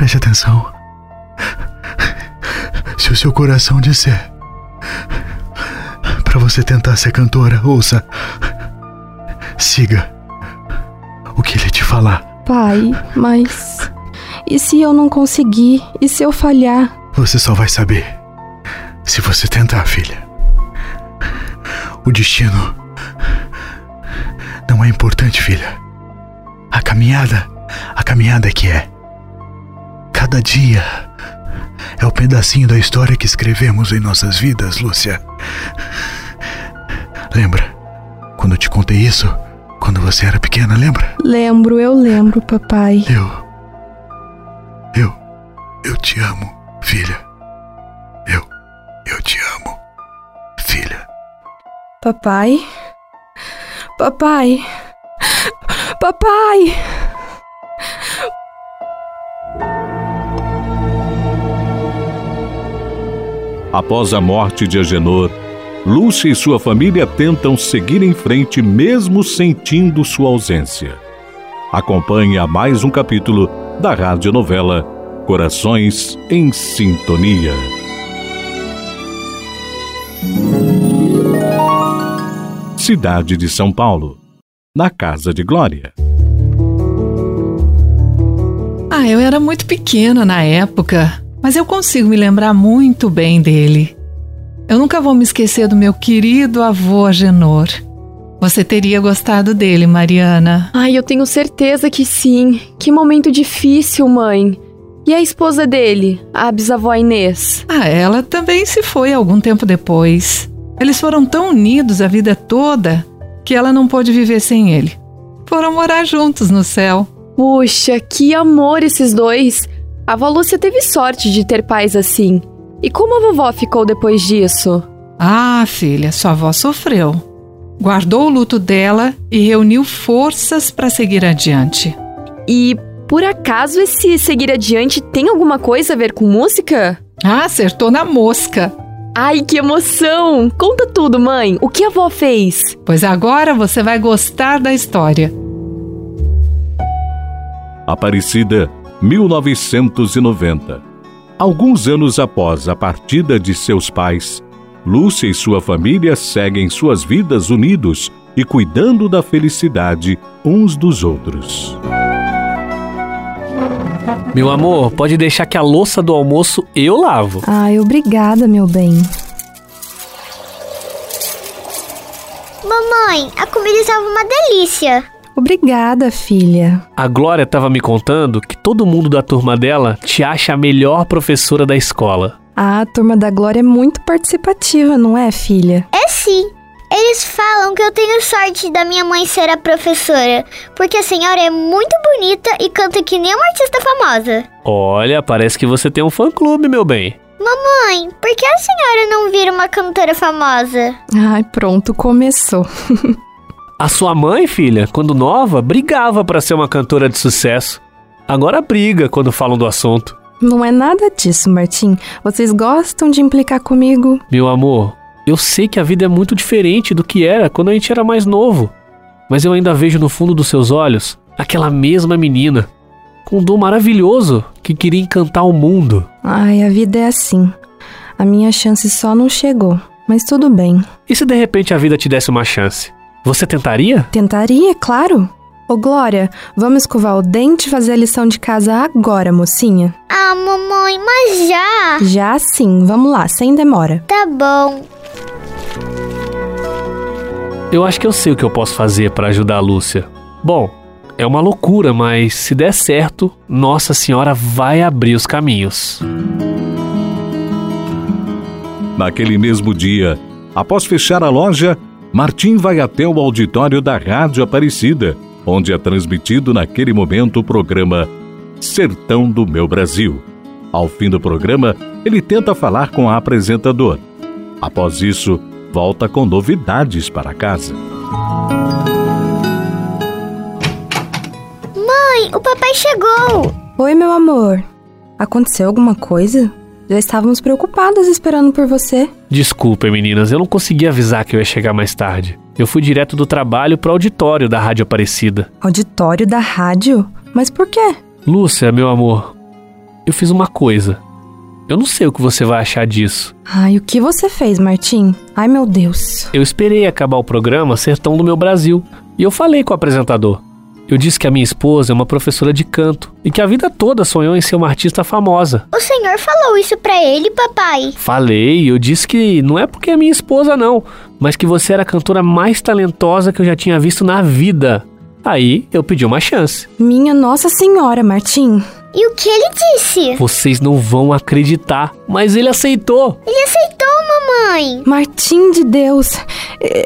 preste atenção. Se o seu coração disser para você tentar ser cantora, ouça. Siga o que ele te falar. Pai, mas. E se eu não conseguir? E se eu falhar? Você só vai saber se você tentar, filha. O destino não é importante, filha. A caminhada, a caminhada é que é. Cada dia é o pedacinho da história que escrevemos em nossas vidas, Lúcia. Lembra quando eu te contei isso? Quando você era pequena, lembra? Lembro, eu lembro, papai. Eu. Eu. Eu te amo, filha. Eu. Eu te amo, filha. Papai? Papai? Papai! Após a morte de Agenor, Lúcia e sua família tentam seguir em frente mesmo sentindo sua ausência. Acompanhe a mais um capítulo da radionovela Corações em Sintonia. Cidade de São Paulo, na Casa de Glória. Ah, eu era muito pequena na época, mas eu consigo me lembrar muito bem dele. Eu nunca vou me esquecer do meu querido avô Agenor. Você teria gostado dele, Mariana. Ai, eu tenho certeza que sim. Que momento difícil, mãe. E a esposa dele, a bisavó Inês? Ah, ela também se foi algum tempo depois. Eles foram tão unidos a vida toda que ela não pôde viver sem ele. Foram morar juntos no céu. Puxa, que amor esses dois! A avó Lúcia teve sorte de ter pais assim. E como a vovó ficou depois disso? Ah, filha, sua avó sofreu. Guardou o luto dela e reuniu forças para seguir adiante. E por acaso esse seguir adiante tem alguma coisa a ver com música? Ah, acertou na mosca. Ai, que emoção! Conta tudo, mãe. O que a avó fez? Pois agora você vai gostar da história. Aparecida, 1990. Alguns anos após a partida de seus pais, Lúcia e sua família seguem suas vidas unidos e cuidando da felicidade uns dos outros. Meu amor, pode deixar que a louça do almoço eu lavo. Ai, obrigada, meu bem. Mamãe, a comida estava uma delícia. Obrigada, filha. A Glória estava me contando que todo mundo da turma dela te acha a melhor professora da escola. Ah, a turma da Glória é muito participativa, não é, filha? É sim. Eles falam que eu tenho sorte da minha mãe ser a professora, porque a senhora é muito bonita e canta que nem uma artista famosa. Olha, parece que você tem um fã-clube, meu bem. Mamãe, por que a senhora não vira uma cantora famosa? Ai, pronto, começou. A sua mãe, filha, quando nova, brigava para ser uma cantora de sucesso. Agora briga quando falam do assunto. Não é nada disso, Martim. Vocês gostam de implicar comigo? Meu amor, eu sei que a vida é muito diferente do que era quando a gente era mais novo. Mas eu ainda vejo no fundo dos seus olhos aquela mesma menina, com um dom maravilhoso que queria encantar o mundo. Ai, a vida é assim. A minha chance só não chegou, mas tudo bem. E se de repente a vida te desse uma chance? Você tentaria? Tentaria, claro. Ô Glória, vamos escovar o dente e fazer a lição de casa agora, mocinha. Ah, mamãe, mas já? Já sim, vamos lá, sem demora. Tá bom. Eu acho que eu sei o que eu posso fazer para ajudar a Lúcia. Bom, é uma loucura, mas se der certo, Nossa Senhora vai abrir os caminhos. Naquele mesmo dia, após fechar a loja, Martim vai até o auditório da Rádio Aparecida, onde é transmitido naquele momento o programa Sertão do Meu Brasil. Ao fim do programa, ele tenta falar com a apresentador. Após isso, volta com novidades para casa. Mãe, o papai chegou. Oi, meu amor. Aconteceu alguma coisa? Já estávamos preocupadas esperando por você. Desculpem, meninas, eu não consegui avisar que eu ia chegar mais tarde. Eu fui direto do trabalho pro auditório da Rádio Aparecida. Auditório da rádio? Mas por quê? Lúcia, meu amor, eu fiz uma coisa. Eu não sei o que você vai achar disso. Ai, o que você fez, Martim? Ai, meu Deus. Eu esperei acabar o programa Sertão do Meu Brasil e eu falei com o apresentador. Eu disse que a minha esposa é uma professora de canto e que a vida toda sonhou em ser uma artista famosa. O senhor falou isso pra ele, papai? Falei, eu disse que não é porque é minha esposa, não, mas que você era a cantora mais talentosa que eu já tinha visto na vida. Aí eu pedi uma chance. Minha Nossa Senhora, Martim. E o que ele disse? Vocês não vão acreditar, mas ele aceitou. Ele aceitou, mamãe. Martim de Deus,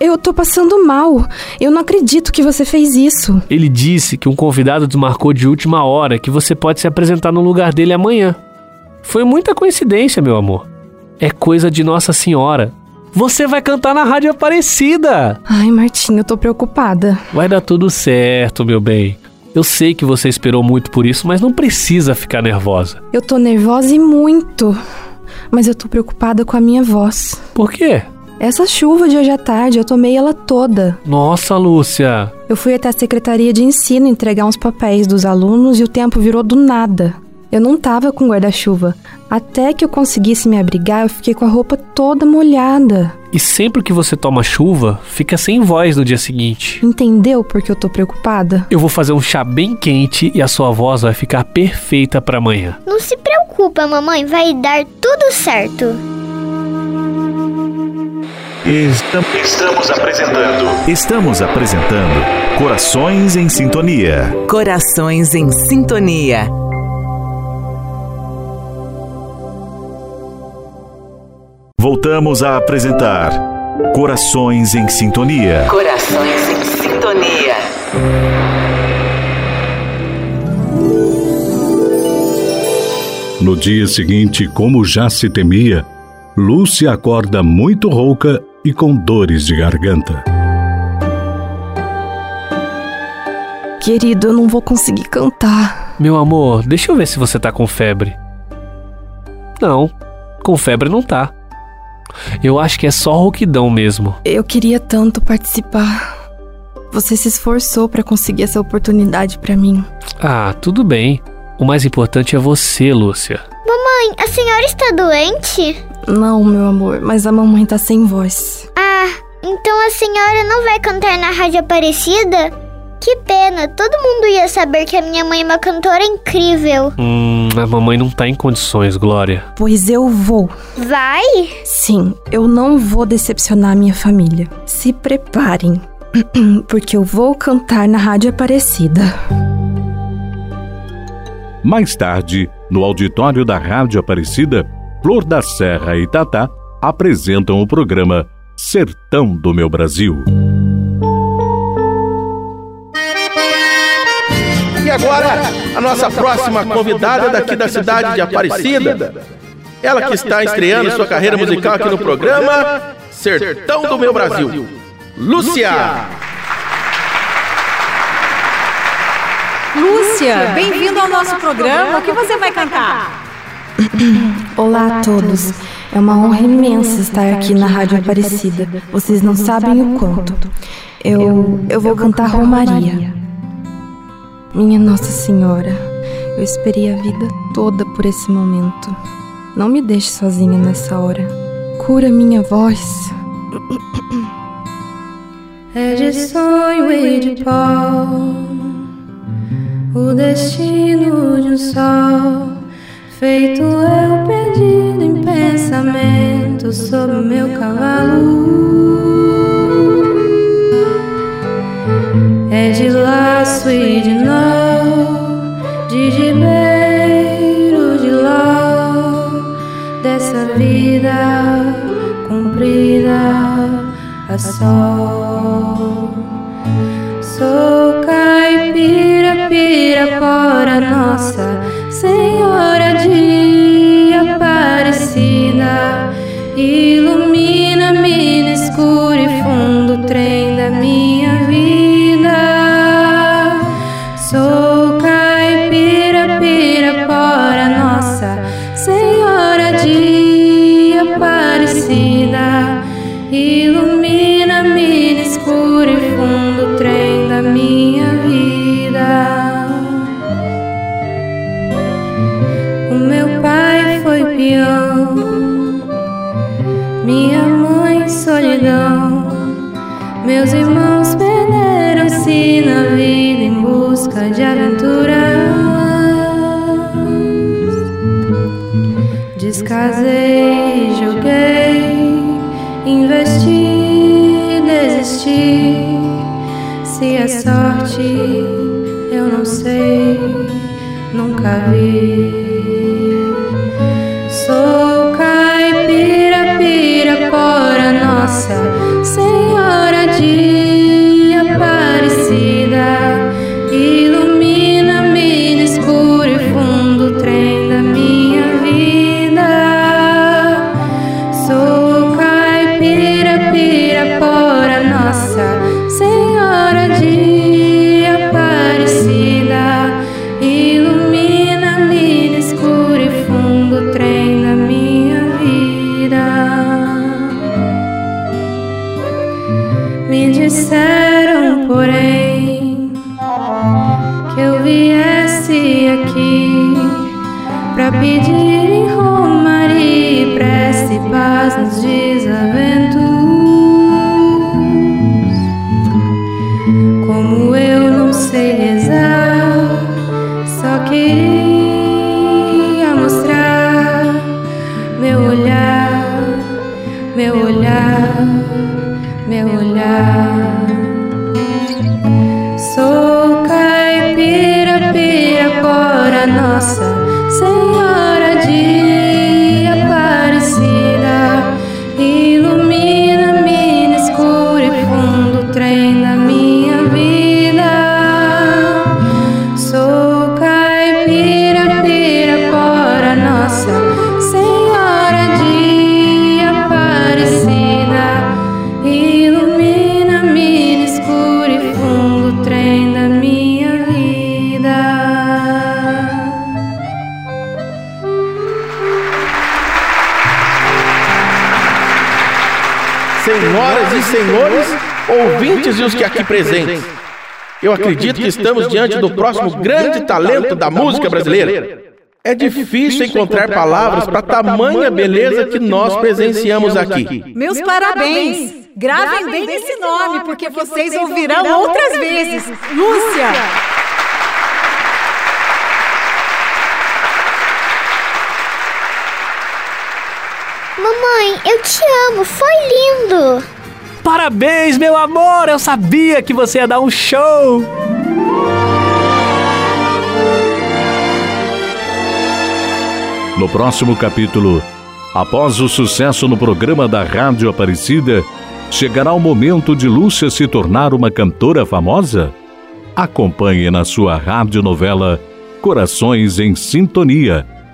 eu tô passando mal. Eu não acredito que você fez isso. Ele disse que um convidado desmarcou de última hora que você pode se apresentar no lugar dele amanhã. Foi muita coincidência, meu amor. É coisa de Nossa Senhora. Você vai cantar na Rádio Aparecida. Ai, Martim, eu tô preocupada. Vai dar tudo certo, meu bem. Eu sei que você esperou muito por isso, mas não precisa ficar nervosa. Eu tô nervosa e muito. Mas eu tô preocupada com a minha voz. Por quê? Essa chuva de hoje à tarde, eu tomei ela toda. Nossa, Lúcia. Eu fui até a secretaria de ensino entregar uns papéis dos alunos e o tempo virou do nada. Eu não tava com guarda-chuva. Até que eu conseguisse me abrigar, eu fiquei com a roupa toda molhada. E sempre que você toma chuva, fica sem voz no dia seguinte. Entendeu por que eu tô preocupada? Eu vou fazer um chá bem quente e a sua voz vai ficar perfeita para amanhã. Não se preocupa, mamãe, vai dar tudo certo. Estamos, estamos apresentando. Estamos apresentando Corações em Sintonia. Corações em Sintonia. Voltamos a apresentar Corações em Sintonia. Corações em Sintonia. No dia seguinte, como já se temia, Lúcia acorda muito rouca e com dores de garganta. Querido, eu não vou conseguir cantar. Meu amor, deixa eu ver se você tá com febre. Não, com febre não tá. Eu acho que é só rouquidão mesmo. Eu queria tanto participar. Você se esforçou para conseguir essa oportunidade para mim. Ah, tudo bem. O mais importante é você, Lúcia. Mamãe, a senhora está doente? Não, meu amor, mas a mamãe tá sem voz. Ah, então a senhora não vai cantar na Rádio Aparecida? Que pena, todo mundo ia saber que a minha mãe é uma cantora incrível. Hum, a mamãe não tá em condições, Glória. Pois eu vou. Vai? Sim, eu não vou decepcionar minha família. Se preparem, porque eu vou cantar na Rádio Aparecida. Mais tarde, no auditório da Rádio Aparecida, Flor da Serra e Tatá apresentam o programa Sertão do Meu Brasil. Agora, a nossa próxima convidada daqui da cidade de Aparecida. Ela que está estreando sua carreira musical aqui no programa Sertão do Meu Brasil. Lúcia! Lúcia, bem-vindo ao nosso programa. O que você vai cantar? Olá a todos. É uma honra imensa estar aqui na Rádio Aparecida. Vocês não sabem o quanto. Eu, eu vou cantar Romaria. Minha Nossa Senhora, eu esperei a vida toda por esse momento. Não me deixe sozinha nessa hora. Cura minha voz. É de sonho e de pó o destino de um sol, feito eu perdido em pensamento sobre o meu cavalo. Laço e de nó, de gibeiro de ló, dessa vida comprida a sol. Ilumina-me no escuro e fundo trem da minha vida. O meu pai foi peão, minha mãe solidão. Meus irmãos perderam-se na vida em busca de aventuras. Descasei, joguei, investi, desisti. Se é sorte, eu não sei, nunca vi. সারা পেজের হয় Senhoras e senhores, ouvintes e os que aqui presentes, eu acredito que estamos diante do próximo grande talento da música brasileira. É difícil encontrar palavras para tamanha beleza que nós presenciamos aqui. Meus parabéns! Gravem bem esse nome, porque vocês ouvirão outras vezes. Lúcia! Mamãe, eu te amo, foi lindo! Parabéns, meu amor! Eu sabia que você ia dar um show! No próximo capítulo, após o sucesso no programa da Rádio Aparecida, chegará o momento de Lúcia se tornar uma cantora famosa? Acompanhe na sua radionovela Corações em Sintonia.